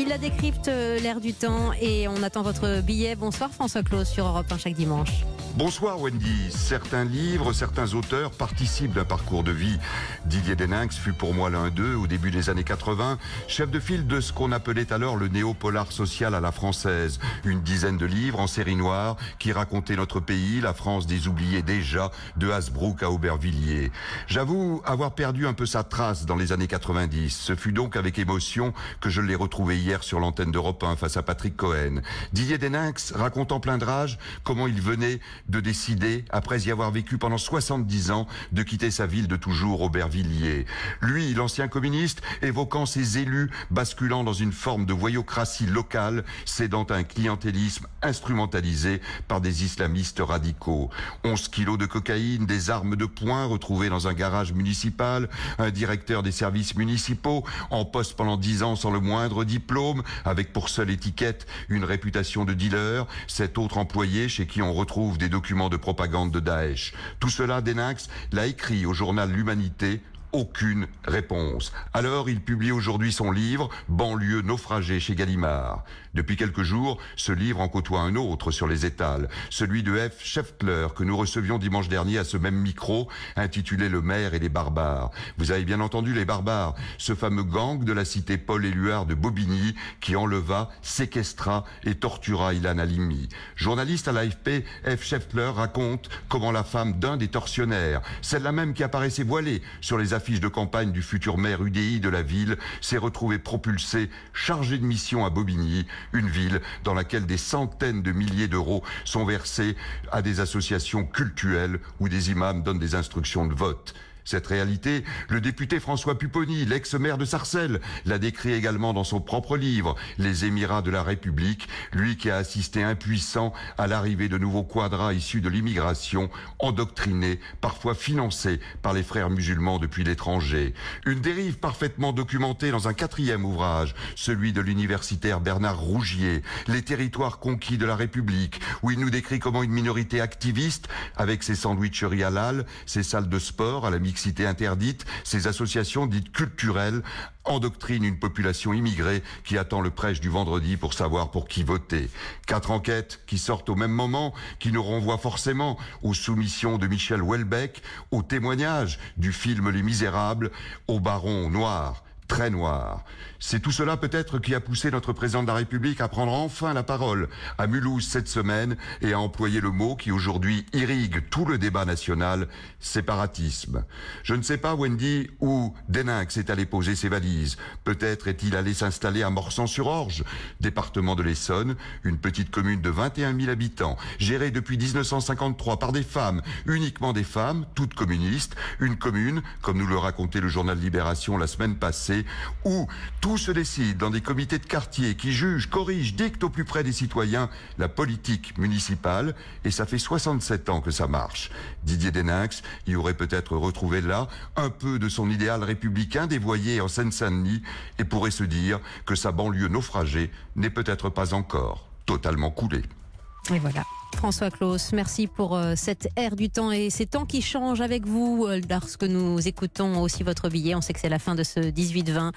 Il la décrypte euh, l'air du temps et on attend votre billet. Bonsoir François Claus sur Europe 1 chaque dimanche. Bonsoir Wendy. Certains livres, certains auteurs participent d'un parcours de vie. Didier Deninx fut pour moi l'un d'eux au début des années 80, chef de file de ce qu'on appelait alors le néo-polar social à la française. Une dizaine de livres en série noire qui racontaient notre pays, la France des oubliés déjà, de Hasbrook à Aubervilliers. J'avoue avoir perdu un peu sa trace dans les années 90. Ce fut donc avec émotion que je l'ai retrouvé hier sur l'antenne d'Europe 1 face à Patrick Cohen. Didier Deninx raconte en plein de rage comment il venait de décider, après y avoir vécu pendant 70 ans, de quitter sa ville de toujours, Aubervilliers. Lui, l'ancien communiste, évoquant ses élus basculant dans une forme de voyocratie locale, cédant à un clientélisme instrumentalisé par des islamistes radicaux. 11 kilos de cocaïne, des armes de poing retrouvées dans un garage municipal, un directeur des services municipaux, en poste pendant 10 ans sans le moindre diplôme, avec pour seule étiquette une réputation de dealer, cet autre employé chez qui on retrouve des documents de propagande de Daesh. Tout cela, Denax l'a écrit au journal L'Humanité aucune réponse. Alors il publie aujourd'hui son livre Banlieue naufragée chez Gallimard. Depuis quelques jours, ce livre en côtoie un autre sur les étals, celui de F. Scheffler que nous recevions dimanche dernier à ce même micro, intitulé Le maire et les barbares. Vous avez bien entendu les barbares, ce fameux gang de la cité Paul Éluard de Bobigny qui enleva, séquestra et tortura Ilan Halimi. Journaliste à l'AFP, F. Scheffler raconte comment la femme d'un des tortionnaires, celle-là même qui apparaissait voilée sur les affiche de campagne du futur maire UDI de la ville, s'est retrouvé propulsé, chargé de mission à Bobigny, une ville dans laquelle des centaines de milliers d'euros sont versés à des associations cultuelles où des imams donnent des instructions de vote. Cette réalité, le député François Pupponi, l'ex-maire de Sarcelles, l'a décrit également dans son propre livre, Les Émirats de la République, lui qui a assisté impuissant à l'arrivée de nouveaux quadras issus de l'immigration, endoctrinés, parfois financés par les frères musulmans depuis l'étranger. Une dérive parfaitement documentée dans un quatrième ouvrage, celui de l'universitaire Bernard Rougier, Les territoires conquis de la République, où il nous décrit comment une minorité activiste, avec ses sandwicheries halal, ses salles de sport à la mixité interdite, ces associations dites culturelles endoctrinent une population immigrée qui attend le prêche du vendredi pour savoir pour qui voter. Quatre enquêtes qui sortent au même moment, qui nous renvoient forcément aux soumissions de Michel Houellebecq, aux témoignages du film Les Misérables, au baron noir très noir. C'est tout cela peut-être qui a poussé notre président de la République à prendre enfin la parole à Mulhouse cette semaine et à employer le mot qui aujourd'hui irrigue tout le débat national, séparatisme. Je ne sais pas, Wendy, où Deninx est allé poser ses valises. Peut-être est-il allé s'installer à Morsan-sur-Orge, département de l'Essonne, une petite commune de 21 000 habitants, gérée depuis 1953 par des femmes, uniquement des femmes, toutes communistes, une commune, comme nous le racontait le journal Libération la semaine passée, où tout se décide dans des comités de quartier qui jugent, corrigent, dictent au plus près des citoyens la politique municipale. Et ça fait 67 ans que ça marche. Didier Deninx y aurait peut-être retrouvé là un peu de son idéal républicain dévoyé en Seine-Saint-Denis et pourrait se dire que sa banlieue naufragée n'est peut-être pas encore totalement coulée. Et voilà. François Claus, merci pour euh, cette ère du temps et ces temps qui changent avec vous euh, lorsque nous écoutons aussi votre billet. On sait que c'est la fin de ce 18-20.